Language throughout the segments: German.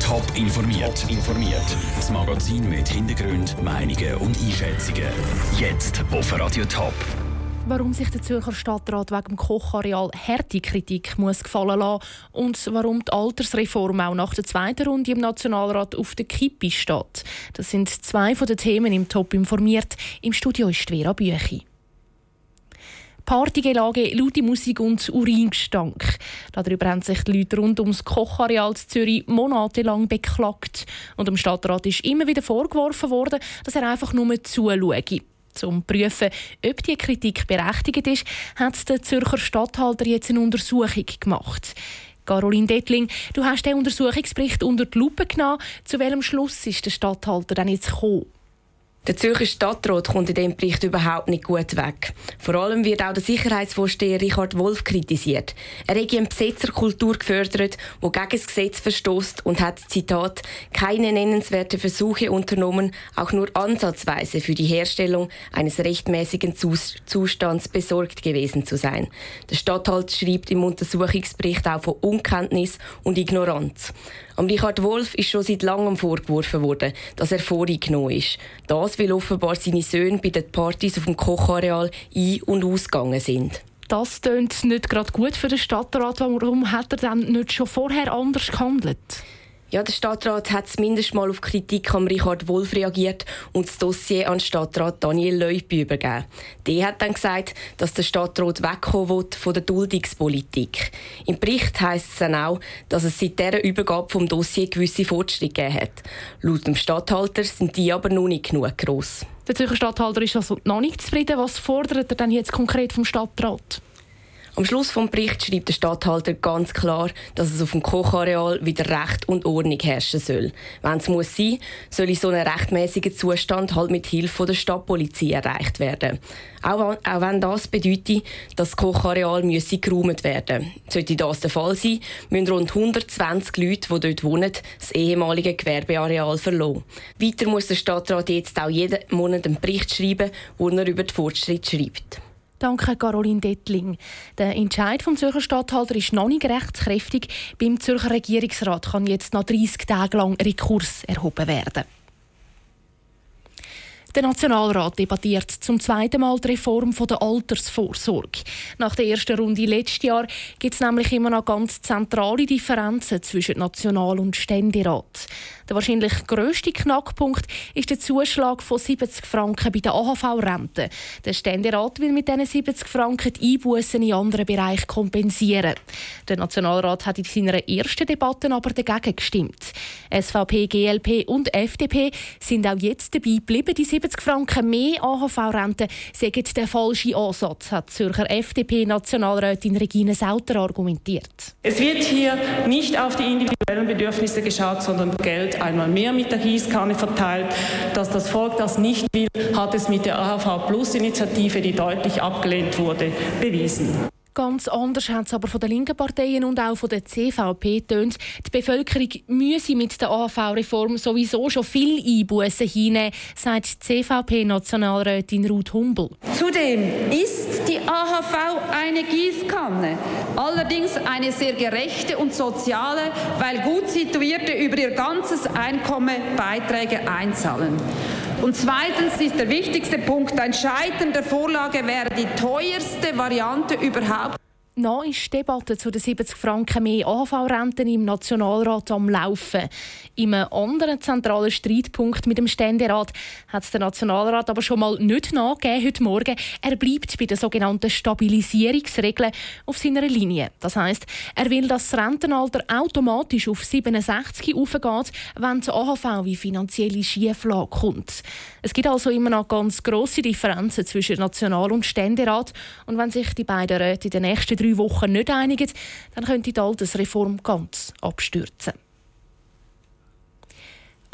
Top informiert. informiert. Das Magazin mit Hintergrund, Meinungen und Einschätzungen. Jetzt auf Radio Top. Warum sich der Zürcher Stadtrat wegen dem Kochareal harte Kritik muss gefallen lassen und warum die Altersreform auch nach der zweiten Runde im Nationalrat auf der Kippe steht. Das sind zwei von den Themen im Top informiert. Im Studio ist Vera Büchi. Partygelage, laute Musik und Uringestank. Darüber haben sich die Leute rund ums Kochareal Zürich monatelang beklagt. Und dem Stadtrat ist immer wieder vorgeworfen worden, dass er einfach nur zuschaue. Um zu prüfen, ob die Kritik berechtigt ist, hat der Zürcher Stadthalter jetzt eine Untersuchung gemacht. Caroline Dettling, du hast den Untersuchungsbericht unter die Lupe genommen. Zu welchem Schluss ist der Stadthalter denn jetzt gekommen? Der Zürcher Stadtrat kommt in diesem Bericht überhaupt nicht gut weg. Vor allem wird auch der Sicherheitsvorsteher Richard Wolf kritisiert. Er hat eine Besetzerkultur gefördert, die gegen das Gesetz verstößt und hat, Zitat, keine nennenswerten Versuche unternommen, auch nur ansatzweise für die Herstellung eines rechtmäßigen Zustands besorgt gewesen zu sein. Der Stadthalt schreibt im Untersuchungsbericht auch von Unkenntnis und Ignoranz. Am Richard Wolf ist schon seit langem vorgeworfen worden, dass er vorgenommen ist. Das, weil offenbar seine Söhne bei den Partys auf dem Kochareal ein- und ausgegangen sind. Das tönt nicht gerade gut für den Stadtrat. Warum hat er dann nicht schon vorher anders gehandelt? Ja, der Stadtrat hat zumindest mal auf Kritik am Richard Wolf reagiert und das Dossier an Stadtrat Daniel Leupi übergeben. Der hat dann gesagt, dass der Stadtrat wegkommen will von der Duldungspolitik. Im Bericht heisst es dann auch, dass es seit dieser Übergabe vom Dossier gewisse Fortschritte gegeben hat. Laut dem Stadthalter sind die aber noch nicht genug gross. Der Zürcher Stadthalter ist also noch nicht zufrieden. Was fordert er denn jetzt konkret vom Stadtrat? Am Schluss vom Bericht schreibt der Stadthalter ganz klar, dass es auf dem Kochareal wieder Recht und Ordnung herrschen soll. Wenn es muss sein, soll in so einem rechtmäßigen Zustand halt mit Hilfe der Stadtpolizei erreicht werden. Auch, auch wenn das bedeutet, dass das Kochareal müsse geräumt werden. Sollte das der Fall sein, müssen rund 120 Leute, die dort wohnen, das ehemalige Gewerbeareal verlassen. Weiter muss der Stadtrat jetzt auch jeden Monat einen Bericht schreiben, wo er über die Fortschritte schreibt. Danke, Caroline Dettling. Der Entscheid vom Zürcher Stadthalter ist noch nicht rechtskräftig. Beim Zürcher Regierungsrat kann jetzt noch 30 Tage lang Rekurs erhoben werden. Der Nationalrat debattiert zum zweiten Mal die Reform der Altersvorsorge. Nach der ersten Runde letztes Jahr gibt es nämlich immer noch ganz zentrale Differenzen zwischen National- und Ständerat. Der wahrscheinlich grösste Knackpunkt ist der Zuschlag von 70 Franken bei der AHV-Rente. Der Ständerat will mit diesen 70 Franken die Einbußen in anderen Bereichen kompensieren. Der Nationalrat hat in seiner ersten Debatte aber dagegen gestimmt. SVP, GLP und FDP sind auch jetzt dabei geblieben, die 70 Franken mehr AHV-Rente sagen der falsche Ansatz, hat Zürcher FDP-Nationalrätin Regine Sauter argumentiert. Es wird hier nicht auf die individuellen Bedürfnisse geschaut, sondern Geld einmal mehr mit der Gießkanne verteilt. Dass das Volk das nicht will, hat es mit der AHV Plus Initiative, die deutlich abgelehnt wurde, bewiesen. Ganz anders hat es aber von den linken Parteien und auch von der CVP tönt. Die Bevölkerung müsse mit der AHV-Reform sowieso schon viel Einbußen hinnehmen, sagt CVP-Nationalrätin Ruth Humbel. Zudem ist die AHV eine Gießkanne, allerdings eine sehr gerechte und soziale, weil gut Situierte über ihr ganzes Einkommen Beiträge einzahlen. Und zweitens ist der wichtigste Punkt, ein Scheitern der Vorlage wäre die teuerste Variante überhaupt. Noch ist die Debatte zu den 70 Franken mehr AV-Renten im Nationalrat am Laufen. Im anderen zentralen Streitpunkt mit dem Ständerat hat der Nationalrat aber schon mal nicht nachgegeben heute Morgen. Er bleibt bei den sogenannten Stabilisierungsregeln auf seiner Linie. Das heißt, er will, dass das Rentenalter automatisch auf 67 aufgeht, wenn die AHV wie finanzielle Schieflage kommt. Es gibt also immer noch ganz grosse Differenzen zwischen National- und Ständerat. Und wenn sich die beiden Räte in den nächsten drei Wochen nicht einigen, dann könnte die Altersreform ganz abstürzen.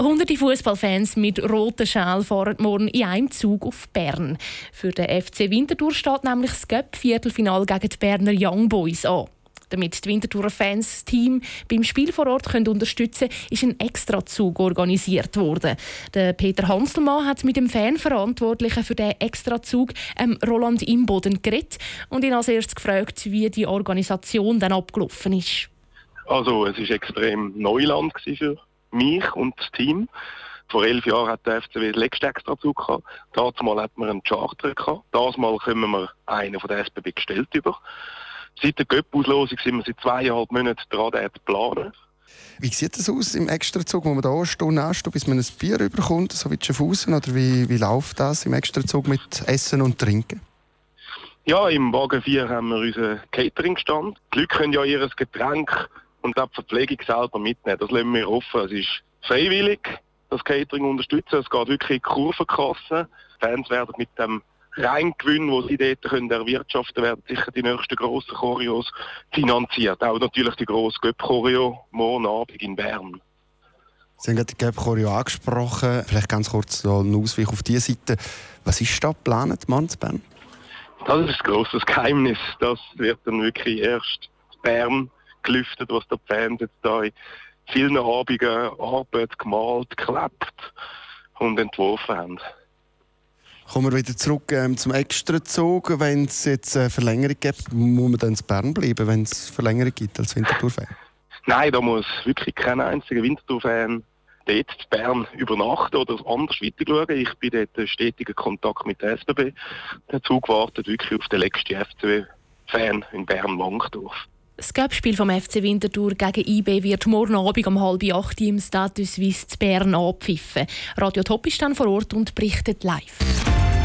Hunderte Fußballfans mit roten Schal fahren morgen in einem Zug auf Bern. Für den FC Winterthur steht nämlich das Göpp-Viertelfinal gegen die Berner Young Boys an. Damit die Winterthurer Fans das Team beim Spiel vor Ort können unterstützen können, ist ein Extrazug organisiert worden. Der Peter Hanselmann hat mit dem Fanverantwortlichen für den Extrazug, ähm, Roland Imboden, geredet und ihn als erstes gefragt, wie die Organisation dann abgelaufen ist. Also es ist extrem Neuland für mich und das Team. Vor elf Jahren hat der FCW den letzten Extrazug gehabt. Dazu mal hat man einen Charter gehabt. Das Mal kommen wir einen von der SBB gestellt über. Seit der Göpp-Auslosung sind wir seit zweieinhalb Monaten dran, den zu planen. Wie sieht das aus im Extrazug, wo man da stehen ansteht, bis man ein Bier überkommt, so wie Schaffhausen? Oder wie, wie läuft das im Extrazug mit Essen und Trinken? Ja, im Wagen 4 haben wir unseren Cateringstand. Die Leute können ja ihr Getränk und auch die Verpflegung selber mitnehmen. Das lassen wir offen. Es ist freiwillig, das Catering unterstützen. Es geht wirklich in die Kurvenkasse. Fans werden mit dem Reingewinn, den sie dort können erwirtschaften werden, sicher die nächsten grossen Choreos finanziert. Auch natürlich die grosse Göpp-Choreo morgen Abend in Bern. Sie haben gerade die Göpp-Choreo angesprochen. Vielleicht ganz kurz so ein Ausweich auf diese Seite. Was ist da geplant, Bern? Das ist ein grosses Geheimnis. Das wird dann wirklich erst Bern gelüftet, was die Fans jetzt da in vielen Abenden Arbeit gemalt, geklebt und entworfen haben. Kommen wir wieder zurück ähm, zum Extrazug. Wenn es jetzt eine Verlängerung gibt, muss man dann in Bern bleiben, wenn es Verlängerung gibt als Winterthur-Fan? Nein, da muss wirklich kein einziger Winterthur-Fan dort in Bern übernachten oder anders weiter schauen. Ich bin dort in stetigen Kontakt mit der SBB. Der Zug wartet wirklich auf den letzten FCW-Fan in Bern-Wankdorf. Das Cup-Spiel vom FC Winterthur gegen IB wird morgen Abend um halb acht im Status Suisse zu Bern abpfiffen. Radio Top ist dann vor Ort und berichtet live.